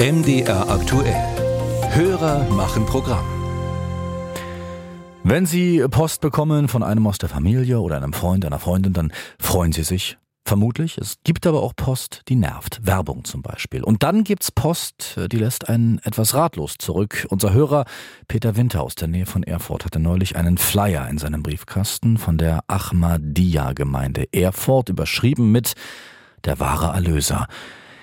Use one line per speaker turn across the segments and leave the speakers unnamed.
MDR aktuell. Hörer machen Programm.
Wenn Sie Post bekommen von einem aus der Familie oder einem Freund, einer Freundin, dann freuen Sie sich. Vermutlich. Es gibt aber auch Post, die nervt. Werbung zum Beispiel. Und dann gibt's Post, die lässt einen etwas ratlos zurück. Unser Hörer Peter Winter aus der Nähe von Erfurt hatte neulich einen Flyer in seinem Briefkasten von der Ahmadiyya-Gemeinde Erfurt überschrieben mit Der wahre Erlöser.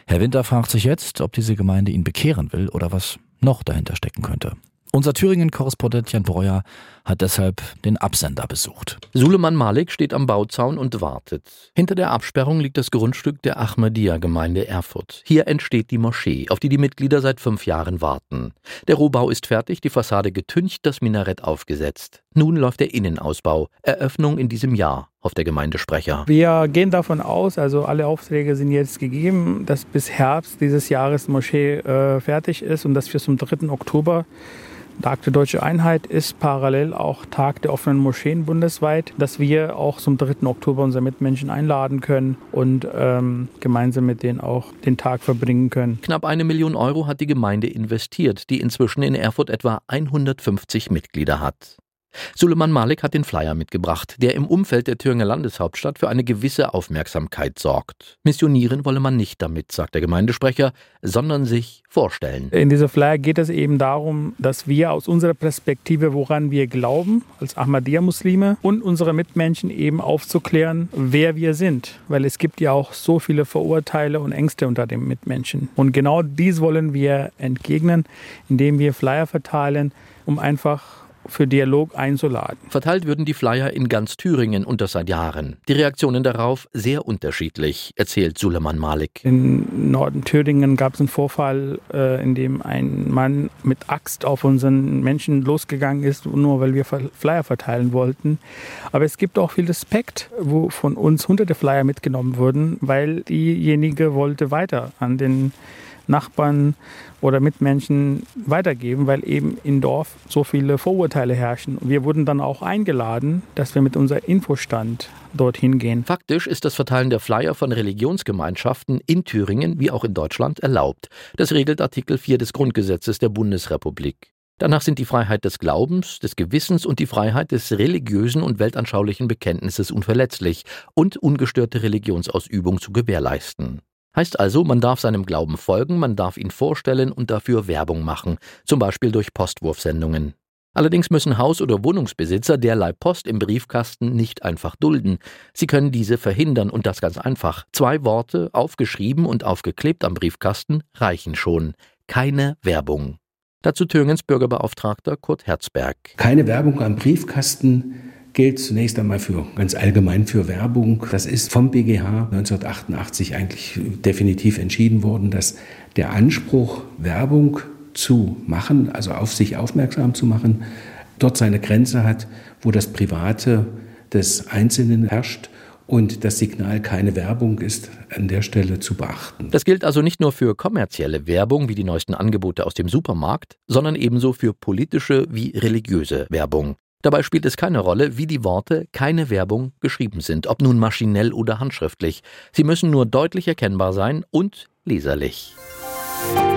Herr Winter fragt sich jetzt, ob diese Gemeinde ihn bekehren will oder was noch dahinter stecken könnte. Unser Thüringen-Korrespondent Jan Breuer hat deshalb den Absender besucht.
Suleiman Malik steht am Bauzaun und wartet. Hinter der Absperrung liegt das Grundstück der Ahmadiyya-Gemeinde Erfurt. Hier entsteht die Moschee, auf die die Mitglieder seit fünf Jahren warten. Der Rohbau ist fertig, die Fassade getüncht, das Minarett aufgesetzt. Nun läuft der Innenausbau. Eröffnung in diesem Jahr, hofft der Gemeindesprecher.
Wir gehen davon aus, also alle Aufträge sind jetzt gegeben, dass bis Herbst dieses Jahres die Moschee äh, fertig ist und dass wir zum 3. Oktober Tag der Deutsche Einheit ist parallel auch Tag der offenen Moscheen bundesweit, dass wir auch zum 3. Oktober unsere Mitmenschen einladen können und ähm, gemeinsam mit denen auch den Tag verbringen können.
Knapp eine Million Euro hat die Gemeinde investiert, die inzwischen in Erfurt etwa 150 Mitglieder hat. Suleiman Malik hat den Flyer mitgebracht, der im Umfeld der Thüringer Landeshauptstadt für eine gewisse Aufmerksamkeit sorgt. Missionieren wolle man nicht damit, sagt der Gemeindesprecher, sondern sich vorstellen.
In dieser Flyer geht es eben darum, dass wir aus unserer Perspektive, woran wir glauben, als Ahmadiyya-Muslime und unsere Mitmenschen eben aufzuklären, wer wir sind. Weil es gibt ja auch so viele Vorurteile und Ängste unter den Mitmenschen. Und genau dies wollen wir entgegnen, indem wir Flyer verteilen, um einfach für Dialog einzuladen.
Verteilt würden die Flyer in ganz Thüringen und das seit Jahren. Die Reaktionen darauf sehr unterschiedlich, erzählt Suleiman Malik.
In Norden Thüringen gab es einen Vorfall, äh, in dem ein Mann mit Axt auf unseren Menschen losgegangen ist, nur weil wir Flyer verteilen wollten. Aber es gibt auch viel Respekt, wo von uns hunderte Flyer mitgenommen wurden, weil diejenige wollte weiter an den Nachbarn oder Mitmenschen weitergeben, weil eben im Dorf so viele Vorurteile herrschen. Wir wurden dann auch eingeladen, dass wir mit unserem Infostand dorthin gehen.
Faktisch ist das Verteilen der Flyer von Religionsgemeinschaften in Thüringen wie auch in Deutschland erlaubt. Das regelt Artikel 4 des Grundgesetzes der Bundesrepublik. Danach sind die Freiheit des Glaubens, des Gewissens und die Freiheit des religiösen und weltanschaulichen Bekenntnisses unverletzlich und ungestörte Religionsausübung zu gewährleisten. Heißt also, man darf seinem Glauben folgen, man darf ihn vorstellen und dafür Werbung machen, zum Beispiel durch Postwurfsendungen. Allerdings müssen Haus- oder Wohnungsbesitzer derlei Post im Briefkasten nicht einfach dulden. Sie können diese verhindern und das ganz einfach. Zwei Worte, aufgeschrieben und aufgeklebt am Briefkasten, reichen schon. Keine Werbung. Dazu Thüringens Bürgerbeauftragter Kurt Herzberg.
Keine Werbung am Briefkasten gilt zunächst einmal für ganz allgemein für Werbung. Das ist vom BGH 1988 eigentlich definitiv entschieden worden, dass der Anspruch, Werbung zu machen, also auf sich aufmerksam zu machen, dort seine Grenze hat, wo das Private des Einzelnen herrscht und das Signal keine Werbung ist an der Stelle zu beachten.
Das gilt also nicht nur für kommerzielle Werbung wie die neuesten Angebote aus dem Supermarkt, sondern ebenso für politische wie religiöse Werbung. Dabei spielt es keine Rolle, wie die Worte keine Werbung geschrieben sind, ob nun maschinell oder handschriftlich. Sie müssen nur deutlich erkennbar sein und leserlich. Musik